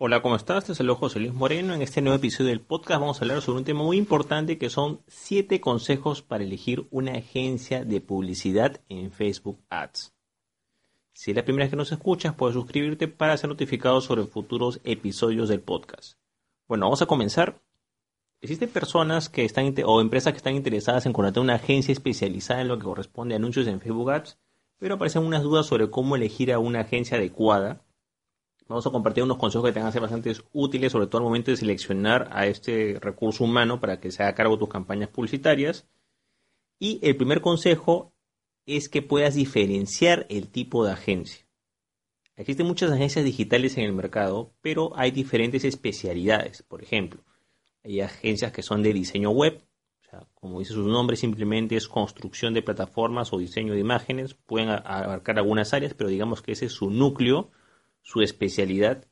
Hola, ¿cómo estás? Te saludo José Luis Moreno. En este nuevo episodio del podcast vamos a hablar sobre un tema muy importante que son 7 consejos para elegir una agencia de publicidad en Facebook Ads. Si es la primera vez que nos escuchas, puedes suscribirte para ser notificado sobre futuros episodios del podcast. Bueno, vamos a comenzar. Existen personas que están o empresas que están interesadas en contratar una agencia especializada en lo que corresponde a anuncios en Facebook Ads, pero aparecen unas dudas sobre cómo elegir a una agencia adecuada Vamos a compartir unos consejos que te van a ser bastante útiles, sobre todo al momento de seleccionar a este recurso humano para que se haga cargo de tus campañas publicitarias. Y el primer consejo es que puedas diferenciar el tipo de agencia. Existen muchas agencias digitales en el mercado, pero hay diferentes especialidades. Por ejemplo, hay agencias que son de diseño web, o sea, como dice su nombre, simplemente es construcción de plataformas o diseño de imágenes. Pueden abarcar algunas áreas, pero digamos que ese es su núcleo su especialidad.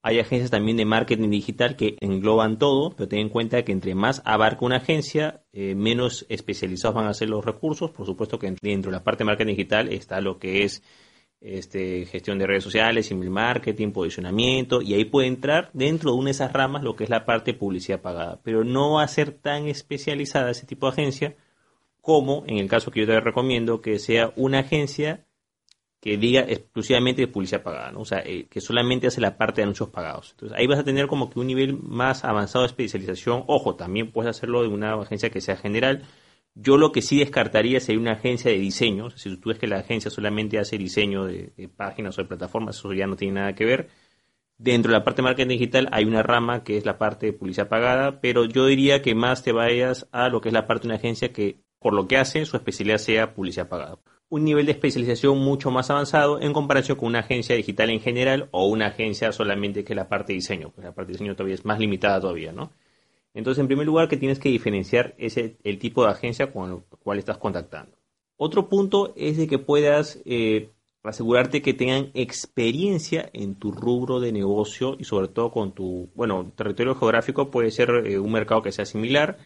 Hay agencias también de marketing digital que engloban todo, pero ten en cuenta que entre más abarca una agencia, eh, menos especializados van a ser los recursos. Por supuesto que dentro de la parte de marketing digital está lo que es este, gestión de redes sociales, email marketing, posicionamiento, y ahí puede entrar dentro de una de esas ramas lo que es la parte de publicidad pagada, pero no va a ser tan especializada ese tipo de agencia como en el caso que yo te recomiendo que sea una agencia que diga exclusivamente de publicidad pagada, ¿no? O sea, eh, que solamente hace la parte de anuncios pagados. Entonces, ahí vas a tener como que un nivel más avanzado de especialización. Ojo, también puedes hacerlo de una agencia que sea general. Yo lo que sí descartaría sería una agencia de diseño. Si tú ves que la agencia solamente hace diseño de, páginas o de plataformas, eso ya no tiene nada que ver. Dentro de la parte de marketing digital hay una rama que es la parte de publicidad pagada, pero yo diría que más te vayas a lo que es la parte de una agencia que, por lo que hace, su especialidad sea publicidad pagada un nivel de especialización mucho más avanzado en comparación con una agencia digital en general o una agencia solamente que la parte de diseño, pues la parte de diseño todavía es más limitada todavía, ¿no? Entonces, en primer lugar, que tienes que diferenciar ese, el tipo de agencia con el cual estás contactando. Otro punto es de que puedas eh, asegurarte que tengan experiencia en tu rubro de negocio y sobre todo con tu, bueno, territorio geográfico puede ser eh, un mercado que sea similar.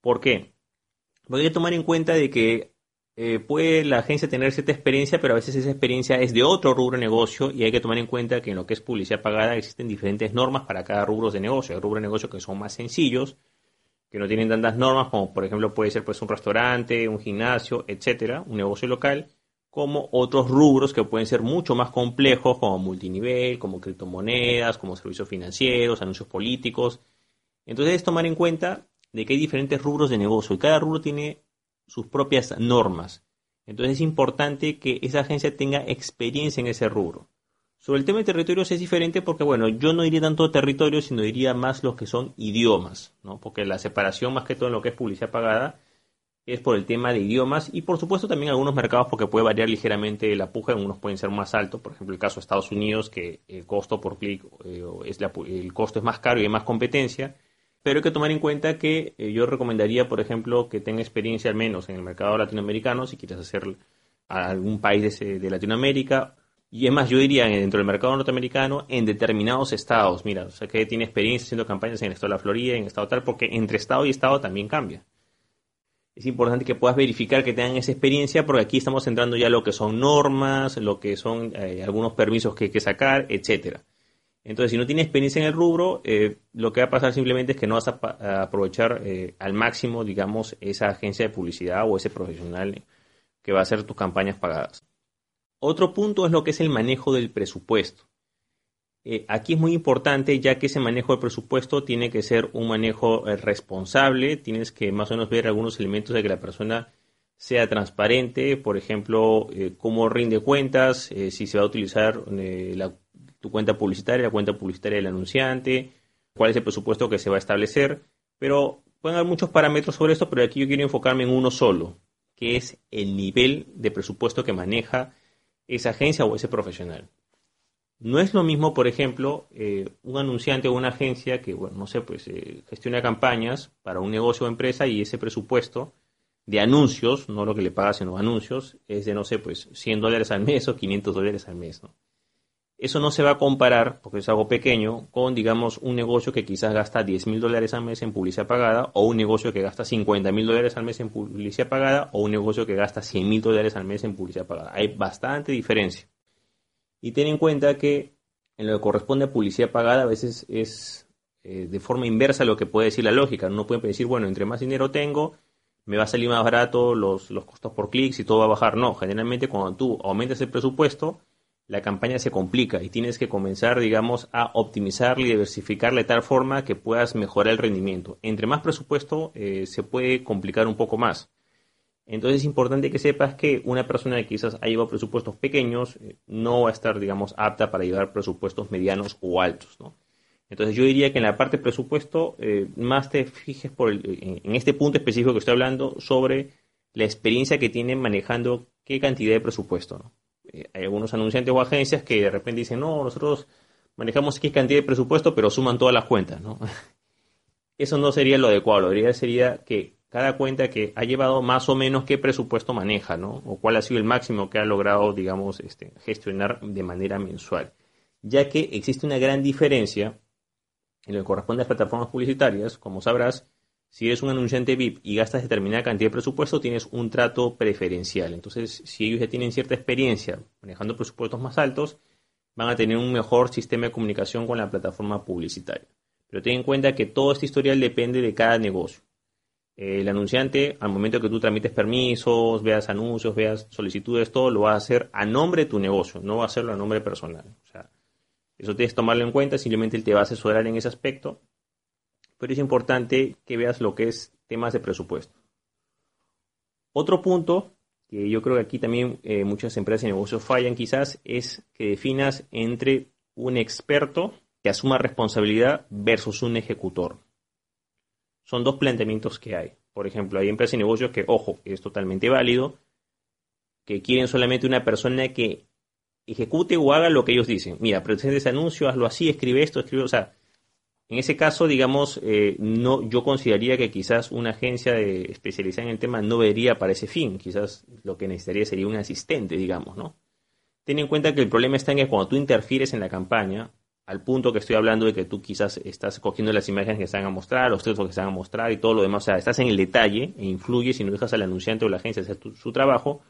¿Por qué? Porque hay que tomar en cuenta de que eh, puede la agencia tener cierta experiencia, pero a veces esa experiencia es de otro rubro de negocio y hay que tomar en cuenta que en lo que es publicidad pagada existen diferentes normas para cada rubro de negocio. Hay rubros de negocio que son más sencillos, que no tienen tantas normas, como por ejemplo puede ser pues un restaurante, un gimnasio, etcétera, un negocio local, como otros rubros que pueden ser mucho más complejos, como multinivel, como criptomonedas, como servicios financieros, anuncios políticos. Entonces es tomar en cuenta de que hay diferentes rubros de negocio y cada rubro tiene sus propias normas. Entonces es importante que esa agencia tenga experiencia en ese rubro. Sobre el tema de territorios es diferente porque, bueno, yo no diría tanto territorios, sino diría más los que son idiomas, ¿no? Porque la separación más que todo en lo que es publicidad pagada es por el tema de idiomas y por supuesto también algunos mercados porque puede variar ligeramente la puja, algunos pueden ser más altos, por ejemplo el caso de Estados Unidos que el costo por clic eh, es el costo es más caro y hay más competencia pero hay que tomar en cuenta que eh, yo recomendaría, por ejemplo, que tenga experiencia al menos en el mercado latinoamericano, si quieres hacer algún país de, Latinoamérica. Y es más, yo diría dentro del mercado norteamericano, en determinados estados. Mira, o sea, que tiene experiencia haciendo campañas en el estado de la Florida, en el estado tal, porque entre estado y estado también cambia. Es importante que puedas verificar que tengan esa experiencia, porque aquí estamos entrando ya lo que son normas, lo que son eh, algunos permisos que hay que sacar, etcétera. Entonces, si no tienes experiencia en el rubro, eh, lo que va a pasar simplemente es que no vas a, aprovechar eh, al máximo, digamos, esa agencia de publicidad o ese profesional que va a hacer tus campañas pagadas. Otro punto es lo que es el manejo del presupuesto. Eh, aquí es muy importante ya que ese manejo del presupuesto tiene que ser un manejo responsable, tienes que más o menos ver algunos elementos de que la persona sea transparente, por ejemplo, cómo rinde cuentas, si se va a utilizar la tu cuenta publicitaria, la cuenta publicitaria del anunciante, cuál es el presupuesto que se va a establecer, pero pueden haber muchos parámetros sobre esto, pero aquí yo quiero enfocarme en uno solo, que es el nivel de presupuesto que maneja esa agencia o ese profesional. No es lo mismo, por ejemplo, eh, un anunciante o una agencia que, bueno, no sé, pues eh, gestiona campañas para un negocio o empresa y ese presupuesto de anuncios, no lo que le paga, sino anuncios, es de, no sé, pues 100 dólares al mes o 500 dólares al mes, ¿no? Eso no se va a comparar, porque es algo pequeño, con, digamos, un negocio que quizás gasta 10 mil dólares al mes en publicidad pagada, o un negocio que gasta 50 mil dólares al mes en publicidad pagada, o un negocio que gasta 100 mil dólares al mes en publicidad pagada. Hay bastante diferencia. Y ten en cuenta que en lo que corresponde a publicidad pagada, a veces es eh, de forma inversa lo que puede decir la lógica. Uno puede decir, bueno, entre más dinero tengo, me va a salir más barato los, los costos por clics y todo va a bajar. No, generalmente cuando tú aumentas el presupuesto, la campaña se complica y tienes que comenzar, digamos, a optimizarla y diversificarla de tal forma que puedas mejorar el rendimiento. Entre más presupuesto eh, se puede complicar un poco más. Entonces es importante que sepas que una persona que quizás ha llevado presupuestos pequeños eh, no va a estar, digamos, apta para llevar presupuestos medianos o altos, ¿no? Entonces yo diría que en la parte presupuesto eh, más te fijes en, este punto específico que estoy hablando sobre la experiencia que tienen manejando qué cantidad de presupuesto. ¿no? Eh, hay algunos anunciantes o agencias que de repente dicen, no, nosotros manejamos qué cantidad de presupuesto, pero suman todas las cuentas. ¿no? Eso no sería lo adecuado. Lo ideal sería que cada cuenta que ha llevado más o menos qué presupuesto maneja, ¿no? O cuál ha sido el máximo que ha logrado, digamos, este, gestionar de manera mensual. Ya que existe una gran diferencia en lo que corresponde a plataformas publicitarias, como sabrás, si eres un anunciante VIP y gastas determinada cantidad de presupuesto, tienes un trato preferencial. Entonces, si ellos ya tienen cierta experiencia manejando presupuestos más altos, van a tener un mejor sistema de comunicación con la plataforma publicitaria. Pero ten en cuenta que todo este historial depende de cada negocio. El anunciante, al momento que tú tramites permisos, veas anuncios, veas solicitudes, todo lo va a hacer a nombre de tu negocio, no va a hacerlo a nombre personal. O sea, eso tienes que tomarlo en cuenta, simplemente él te va a asesorar en ese aspecto, pero es importante que veas lo que es temas de presupuesto. Otro punto, que yo creo que aquí también eh, muchas empresas y negocios fallan quizás, es que definas entre un experto que asuma responsabilidad versus un ejecutor. Son dos planteamientos que hay. Por ejemplo, hay empresas y negocios que, ojo, es totalmente válido, que quieren solamente una persona que ejecute o haga lo que ellos dicen. Mira, presente ese anuncio, hazlo así, escribe esto, escribe, o sea, en ese caso, digamos, eh, no, yo consideraría que quizás una agencia de, especializada en el tema no vería para ese fin. Quizás lo que necesitaría sería un asistente, digamos, ¿no? Ten en cuenta que el problema está en que cuando tú interfieres en la campaña, al punto que estoy hablando de que tú quizás estás cogiendo las imágenes que se van a mostrar, los textos que se van a mostrar y todo lo demás, o sea, estás en el detalle e influyes y no dejas al anunciante o la agencia hacer su trabajo,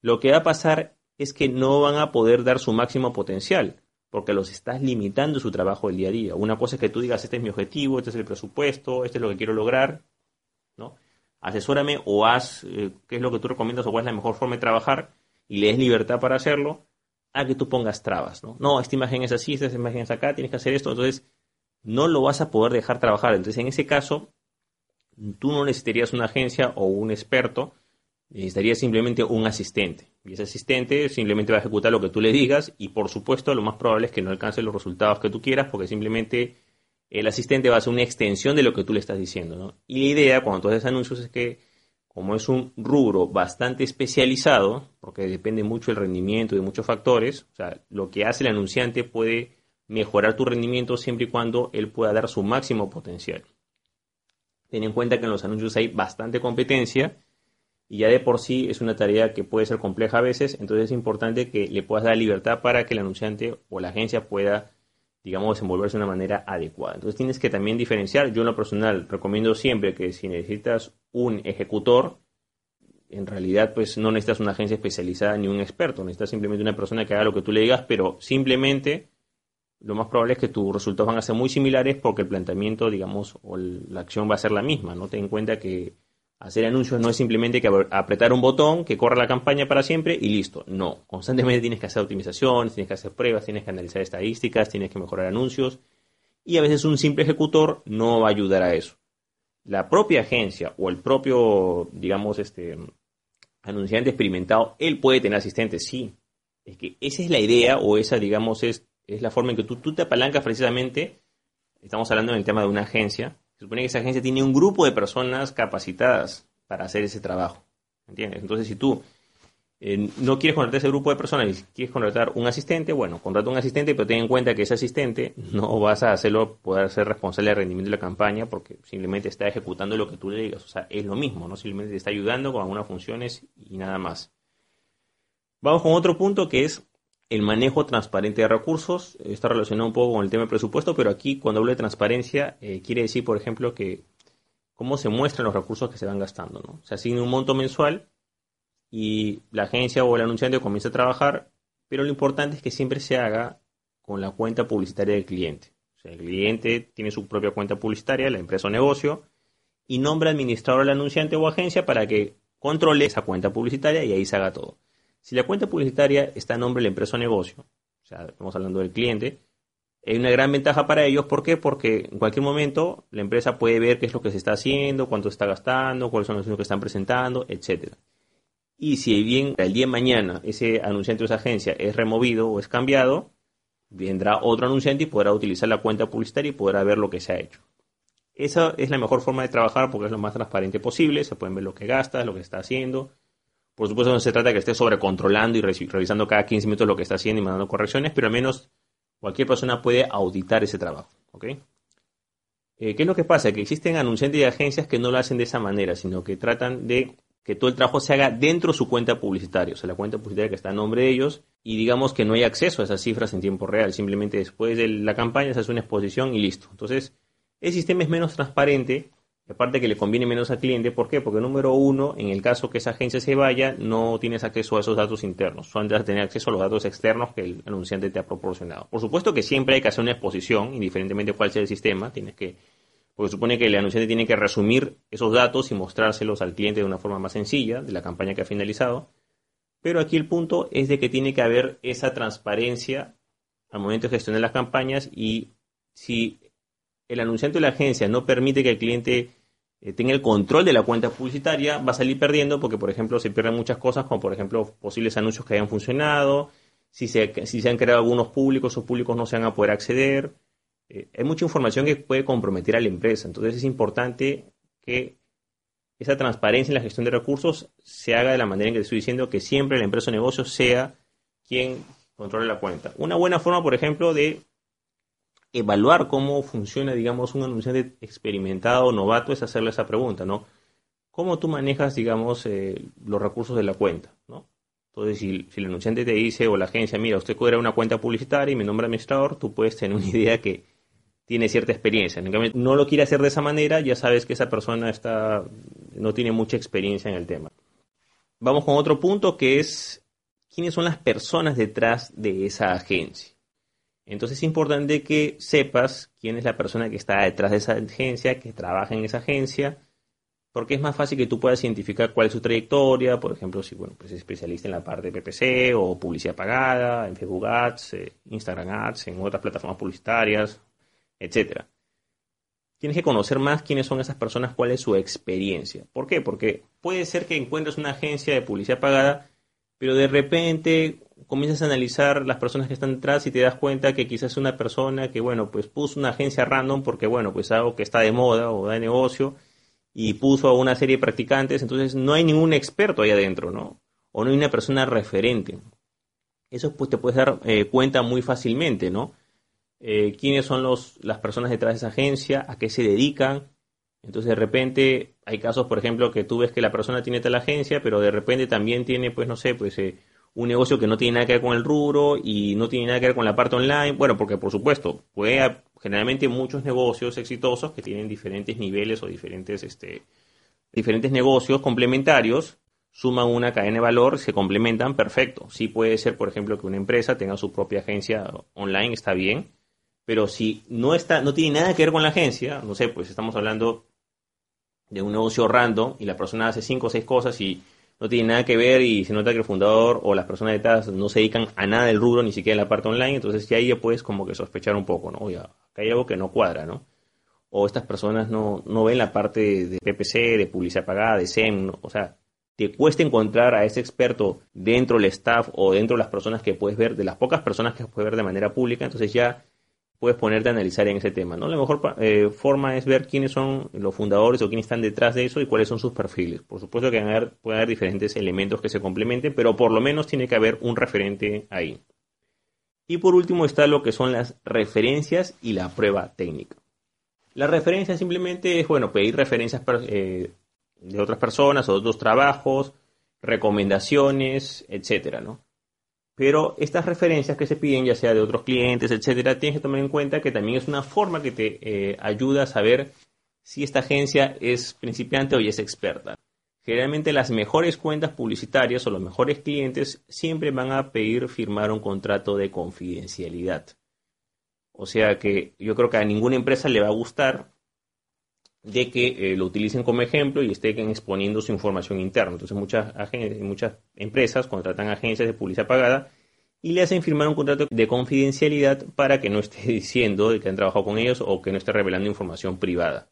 lo que va a pasar es que no van a poder dar su máximo potencial, porque los estás limitando su trabajo del día a día. Una cosa es que tú digas, este es mi objetivo, este es el presupuesto, este es lo que quiero lograr, ¿no? Asesórame o haz eh, qué es lo que tú recomiendas o cuál es la mejor forma de trabajar y le des libertad para hacerlo, a que tú pongas trabas, ¿no? No, esta imagen es así, esta imagen es acá, tienes que hacer esto, entonces no lo vas a poder dejar trabajar. Entonces, en ese caso, tú no necesitarías una agencia o un experto, necesitarías simplemente un asistente. Y ese asistente simplemente va a ejecutar lo que tú le digas y por supuesto lo más probable es que no alcance los resultados que tú quieras porque simplemente el asistente va a ser una extensión de lo que tú le estás diciendo. Y la idea cuando tú haces anuncios es que como es un rubro bastante especializado, porque depende mucho el rendimiento de muchos factores, o sea, lo que hace el anunciante puede mejorar tu rendimiento siempre y cuando él pueda dar su máximo potencial. Ten en cuenta que en los anuncios hay bastante competencia y ya de por sí es una tarea que puede ser compleja a veces, entonces es importante que le puedas dar libertad para que el anunciante o la agencia pueda, digamos, desenvolverse de una manera adecuada. Entonces tienes que también diferenciar, yo en lo personal recomiendo siempre que si necesitas un ejecutor, en realidad pues no necesitas una agencia especializada ni un experto, necesitas simplemente una persona que haga lo que tú le digas, pero simplemente lo más probable es que tus resultados van a ser muy similares porque el planteamiento, digamos, o la acción va a ser la misma, no ten en cuenta que Hacer anuncios no es simplemente que apretar un botón, que corra la campaña para siempre y listo. No, constantemente tienes que hacer optimizaciones, tienes que hacer pruebas, tienes que analizar estadísticas, tienes que mejorar anuncios y a veces un simple ejecutor no va a ayudar a eso. La propia agencia o el propio, digamos, este anunciante experimentado, él puede tener asistentes, sí. Es que esa es la idea o esa, digamos, es, es la forma en que tú, tú te apalancas precisamente, estamos hablando en el tema de una agencia, se supone que esa agencia tiene un grupo de personas capacitadas para hacer ese trabajo. ¿Entiendes? Entonces, si tú eh, no quieres contratar ese grupo de personas y quieres contratar un asistente, bueno, contrata un asistente, pero ten en cuenta que ese asistente no vas a hacerlo poder ser responsable del rendimiento de la campaña porque simplemente está ejecutando lo que tú le digas. O sea, es lo mismo, ¿no? Simplemente te está ayudando con algunas funciones y nada más. Vamos con otro punto que es el manejo transparente de recursos está relacionado un poco con el tema presupuesto, pero aquí cuando hablo de transparencia eh, quiere decir, por ejemplo, que cómo se muestran los recursos que se van gastando. ¿no? Se asigna un monto mensual y la agencia o el anunciante comienza a trabajar, pero lo importante es que siempre se haga con la cuenta publicitaria del cliente. O sea, el cliente tiene su propia cuenta publicitaria, la empresa o negocio, y nombra administrador al anunciante o agencia para que controle esa cuenta publicitaria y ahí se haga todo. Si la cuenta publicitaria está a nombre de la empresa o negocio, o sea, estamos hablando del cliente, hay una gran ventaja para ellos. ¿Por qué? Porque en cualquier momento la empresa puede ver qué es lo que se está haciendo, cuánto se está gastando, cuáles son los anuncios que están presentando, etc. Y si bien el día de mañana ese anunciante o esa agencia es removido o es cambiado, vendrá otro anunciante y podrá utilizar la cuenta publicitaria y podrá ver lo que se ha hecho. Esa es la mejor forma de trabajar porque es lo más transparente posible, se pueden ver lo que gastas, lo que está haciendo. Por supuesto no se trata de que esté sobrecontrolando y revisando cada 15 minutos lo que está haciendo y mandando correcciones, pero al menos cualquier persona puede auditar ese trabajo. Eh, ¿Qué es lo que pasa? Que existen anunciantes y agencias que no lo hacen de esa manera, sino que tratan de que todo el trabajo se haga dentro de su cuenta publicitaria, o sea, la cuenta publicitaria que está a nombre de ellos, y digamos que no hay acceso a esas cifras en tiempo real, simplemente después de la campaña se hace una exposición y listo. Entonces, el sistema es menos transparente, aparte que le conviene menos al cliente, ¿por qué? Porque número uno, en el caso que esa agencia se vaya, no tienes acceso a esos datos internos, solo vas a tener acceso a los datos externos que el anunciante te ha proporcionado. Por supuesto que siempre hay que hacer una exposición, indiferentemente cuál sea el sistema, tienes que, porque supone que el anunciante tiene que resumir esos datos y mostrárselos al cliente de una forma más sencilla, de la campaña que ha finalizado, pero aquí el punto es de que tiene que haber esa transparencia al momento de gestionar las campañas y si el anunciante o la agencia no permite que el cliente eh, tenga el control de la cuenta publicitaria, va a salir perdiendo porque, por ejemplo, se pierden muchas cosas, como por ejemplo posibles anuncios que hayan funcionado, si se, si se han creado algunos públicos o públicos no se van a poder acceder. Eh, hay mucha información que puede comprometer a la empresa, entonces es importante que esa transparencia en la gestión de recursos se haga de la manera en que estoy diciendo, que siempre la empresa o negocio sea quien controle la cuenta. Una buena forma, por ejemplo, de evaluar cómo funciona, digamos, un anunciante experimentado o novato es hacerle esa pregunta, ¿no? ¿Cómo tú manejas, digamos, eh, los recursos de la cuenta, ¿no? Entonces, si, el anunciante te dice o la agencia, mira, usted cobra una cuenta publicitaria y me nombra administrador, tú puedes tener una idea que tiene cierta experiencia. No lo quiere hacer de esa manera, ya sabes que esa persona está, no tiene mucha experiencia en el tema. Vamos con otro punto que es quiénes son las personas detrás de esa agencia. Entonces es importante que sepas quién es la persona que está detrás de esa agencia, que trabaja en esa agencia, porque es más fácil que tú puedas identificar cuál es su trayectoria, por ejemplo, si bueno, pues es especialista en la parte de PPC o publicidad pagada, en Facebook Ads, eh, Instagram Ads, en otras plataformas publicitarias, etcétera. Tienes que conocer más quiénes son esas personas, cuál es su experiencia. ¿Por qué? Porque puede ser que encuentres una agencia de publicidad pagada, pero de repente comienzas a analizar las personas que están detrás y te das cuenta que quizás es una persona que, bueno, pues puso una agencia random porque, bueno, pues algo que está de moda o de negocio y puso a una serie de practicantes, entonces no hay ningún experto ahí adentro, ¿no? O no hay una persona referente. Eso pues te puedes dar eh, cuenta muy fácilmente, ¿no? Eh, quiénes son los, las personas detrás de esa agencia, a qué se dedican. Entonces de repente hay casos, por ejemplo, que tú ves que la persona tiene tal agencia, pero de repente también tiene, pues no sé, pues eh, un negocio que no tiene nada que ver con el rubro y no tiene nada que ver con la parte online. Bueno, porque por supuesto, puede generalmente muchos negocios exitosos que tienen diferentes niveles o diferentes, este, diferentes negocios complementarios suman una cadena de valor, se complementan, perfecto. Sí puede ser, por ejemplo, que una empresa tenga su propia agencia online, está bien, pero si no está, no tiene nada que ver con la agencia, no sé, pues estamos hablando de un negocio random y la persona hace cinco o seis cosas y no tiene nada que ver y se nota que el fundador o las personas detrás no se dedican a nada del rubro, ni siquiera en la parte online, entonces ya ahí ya puedes como que sospechar un poco, ¿no? Ya, acá hay algo que no cuadra, ¿no? O estas personas no, no ven la parte de PPC, de publicidad pagada, de SEM, o sea, te cuesta encontrar a ese experto dentro del staff o dentro de las personas que puedes ver, de las pocas personas que puedes ver de manera pública, entonces ya puedes ponerte a analizar en ese tema. ¿no? La mejor eh, forma es ver quiénes son los fundadores o quiénes están detrás de eso y cuáles son sus perfiles. Por supuesto que haber, puede haber diferentes elementos que se complementen, pero por lo menos tiene que haber un referente ahí. Y por último está lo que son las referencias y la prueba técnica. La referencia simplemente es, bueno, pedir referencias eh, de otras personas o otros trabajos, recomendaciones, etcétera, ¿no? Pero estas referencias que se piden, ya sea de otros clientes, etcétera, tienes que tomar en cuenta que también es una forma que te eh, ayuda a saber si esta agencia es principiante o es experta. Generalmente las mejores cuentas publicitarias o los mejores clientes siempre van a pedir firmar un contrato de confidencialidad. O sea que yo creo que a ninguna empresa le va a gustar de que eh, lo utilicen como ejemplo y estén exponiendo su información interna. Entonces muchas, muchas empresas contratan agencias de publicidad pagada y le hacen firmar un contrato de confidencialidad para que no esté diciendo de que han trabajado con ellos o que no esté revelando información privada.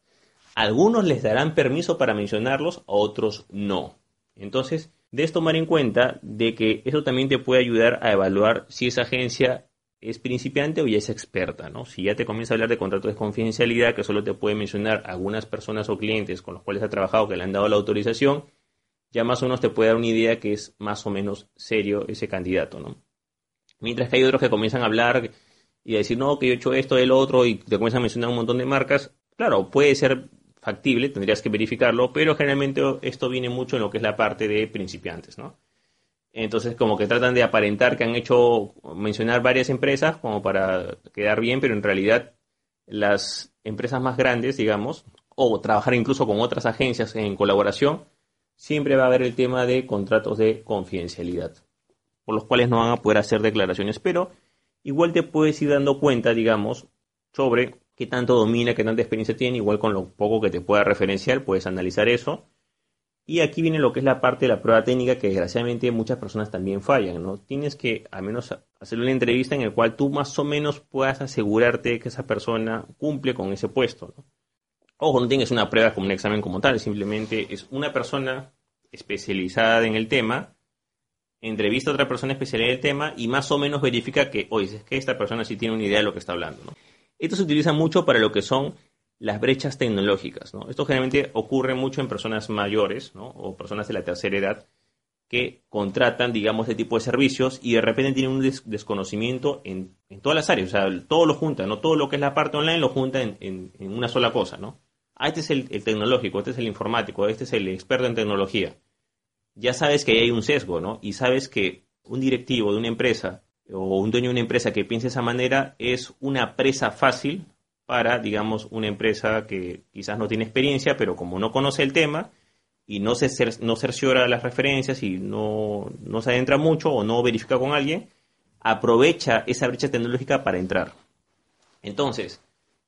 Algunos les darán permiso para mencionarlos, a otros no. Entonces, debes tomar en cuenta de que eso también te puede ayudar a evaluar si esa agencia es principiante o ya es experta, ¿no? Si ya te comienza a hablar de contratos de confidencialidad que solo te puede mencionar algunas personas o clientes con los cuales ha trabajado que le han dado la autorización, ya más o menos te puede dar una idea que es más o menos serio ese candidato, ¿no? Mientras que hay otros que comienzan a hablar y a decir, no, que yo he hecho esto, el otro, y te comienzan a mencionar un montón de marcas, claro, puede ser factible, tendrías que verificarlo, pero generalmente esto viene mucho en lo que es la parte de principiantes, ¿no? Entonces, como que tratan de aparentar que han hecho mencionar varias empresas como para quedar bien, pero en realidad las empresas más grandes, digamos, o trabajar incluso con otras agencias en colaboración, siempre va a haber el tema de contratos de confidencialidad, por los cuales no van a poder hacer declaraciones, pero igual te puedes ir dando cuenta, digamos, sobre qué tanto domina, qué tanta experiencia tiene, igual con lo poco que te pueda referenciar, puedes analizar eso. Y aquí viene lo que es la parte de la prueba técnica que desgraciadamente muchas personas también fallan, ¿no? Tienes que al menos hacer una entrevista en la cual tú más o menos puedas asegurarte que esa persona cumple con ese puesto. Ojo, no tienes una prueba como un examen como tal, simplemente es una persona especializada en el tema, entrevista a otra persona especializada en el tema y más o menos verifica que, oye, es que esta persona sí tiene una idea de lo que está hablando. Esto se utiliza mucho para lo que son las brechas tecnológicas. ¿no? Esto generalmente ocurre mucho en personas mayores ¿no? o personas de la tercera edad que contratan, digamos, este tipo de servicios y de repente tienen un desconocimiento en, todas las áreas. O sea, todo lo junta, ¿no? Todo lo que es la parte online lo junta en, una sola cosa, ¿no? Ah, este es el, el, tecnológico, este es el informático, este es el experto en tecnología. Ya sabes que hay un sesgo, ¿no? Y sabes que un directivo de una empresa o un dueño de una empresa que piense de esa manera es una presa fácil para, digamos, una empresa que quizás no tiene experiencia, pero como no conoce el tema y no se no cerciora las referencias y no, no se adentra mucho o no verifica con alguien, aprovecha esa brecha tecnológica para entrar. Entonces,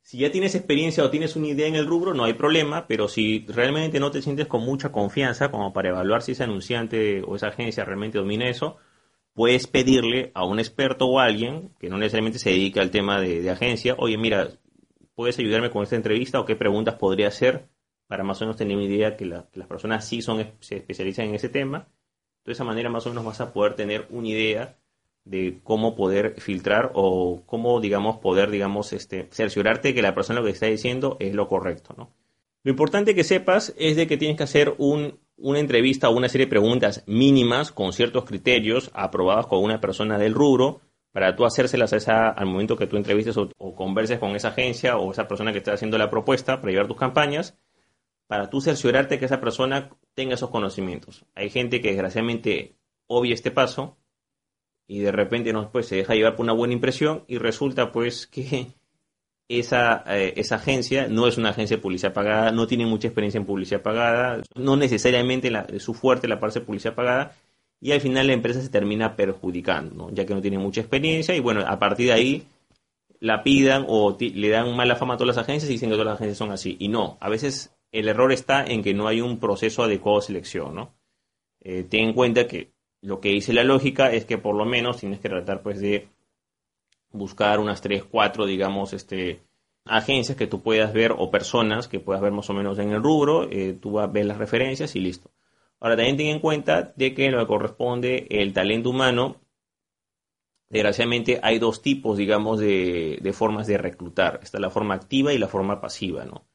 si ya tienes experiencia o tienes una idea en el rubro, no hay problema, pero si realmente no te sientes con mucha confianza como para evaluar si ese anunciante o esa agencia realmente domina eso, puedes pedirle a un experto o a alguien que no necesariamente se dedica al tema de, agencia, oye, mira, ¿puedes ayudarme con esta entrevista o qué preguntas podría hacer para más o menos tener una idea que, las personas sí son, se especializan en ese tema? De esa manera más o menos vas a poder tener una idea de cómo poder filtrar o cómo, digamos, poder, digamos, este, cerciorarte que la persona lo que está diciendo es lo correcto, ¿no? Lo importante que sepas es de que tienes que hacer un una entrevista o una serie de preguntas mínimas con ciertos criterios aprobados con una persona del rubro para tú hacérselas a esa, al momento que tú entrevistes o, converses con esa agencia o esa persona que está haciendo la propuesta para llevar tus campañas, para tú cerciorarte que esa persona tenga esos conocimientos. Hay gente que desgraciadamente obvia este paso y de repente no, pues, se deja llevar por una buena impresión y resulta pues que esa, eh, esa agencia no es una agencia de publicidad pagada, no tiene mucha experiencia en publicidad pagada, no necesariamente la, su fuerte la parte de publicidad pagada, y al final la empresa se termina perjudicando, ya que no tiene mucha experiencia, y bueno, a partir de ahí la pidan o le dan mala fama a todas las agencias y dicen que todas las agencias son así. Y no, a veces el error está en que no hay un proceso adecuado de selección, ¿no? Eh, ten en cuenta que lo que dice la lógica es que por lo menos tienes que tratar pues de buscar unas 3, 4, digamos, este, agencias que tú puedas ver o personas que puedas ver más o menos en el rubro, eh, tú vas a ver las referencias y listo. Ahora también ten en cuenta de que lo que corresponde el talento humano, desgraciadamente hay dos tipos, digamos, de, de formas de reclutar. Está la forma activa y la forma pasiva, ¿no?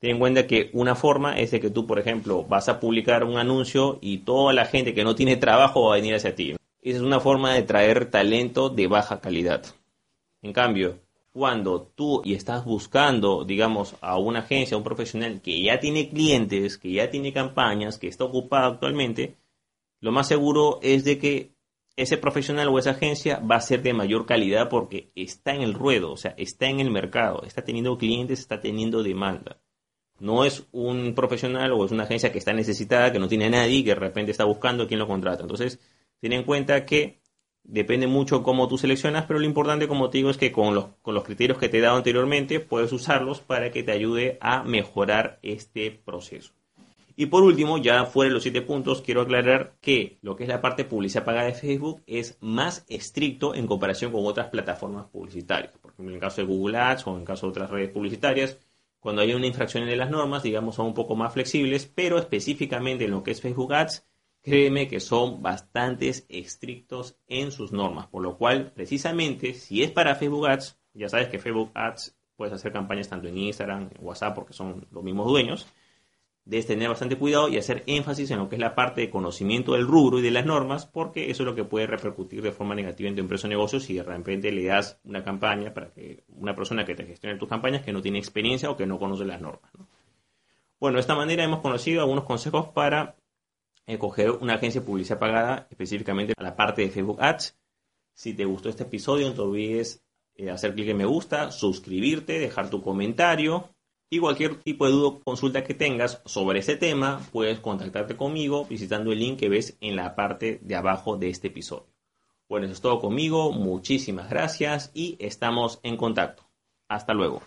Ten en cuenta que una forma es de que tú, por ejemplo, vas a publicar un anuncio y toda la gente que no tiene trabajo va a venir hacia ti. Esa es una forma de traer talento de baja calidad. En cambio, cuando tú y estás buscando, digamos, a una agencia, a un profesional que ya tiene clientes, que ya tiene campañas, que está ocupado actualmente, lo más seguro es de que ese profesional o esa agencia va a ser de mayor calidad porque está en el ruedo, o sea, está en el mercado, está teniendo clientes, está teniendo demanda. No es un profesional o es una agencia que está necesitada, que no tiene a nadie y que de repente está buscando a quien lo contrata. Entonces, ten en cuenta que Depende mucho cómo tú seleccionas, pero lo importante, como te digo, es que con los, con los criterios que te he dado anteriormente, puedes usarlos para que te ayude a mejorar este proceso. Y por último, ya fuera de los siete puntos, quiero aclarar que lo que es la parte publicidad pagada de Facebook es más estricto en comparación con otras plataformas publicitarias. Por ejemplo, en el caso de Google Ads o en el caso de otras redes publicitarias, cuando hay una infracción de las normas, digamos, son un poco más flexibles, pero específicamente en lo que es Facebook Ads, créeme que son bastante estrictos en sus normas, por lo cual precisamente si es para Facebook Ads, ya sabes que Facebook Ads puedes hacer campañas tanto en Instagram, en WhatsApp, porque son los mismos dueños, debes tener bastante cuidado y hacer énfasis en lo que es la parte de conocimiento del rubro y de las normas, porque eso es lo que puede repercutir de forma negativa en tu empresa o negocio si de repente le das una campaña para que una persona que te gestione tus campañas que no tiene experiencia o que no conoce las normas. Bueno, de esta manera hemos conocido algunos consejos para coger una agencia de publicidad pagada, específicamente a la parte de Facebook Ads. Si te gustó este episodio, no te olvides eh, hacer clic en me gusta, suscribirte, dejar tu comentario y cualquier tipo de duda o consulta que tengas sobre ese tema, puedes contactarte conmigo visitando el link que ves en la parte de abajo de este episodio. Bueno, eso es todo conmigo, muchísimas gracias y estamos en contacto. Hasta luego.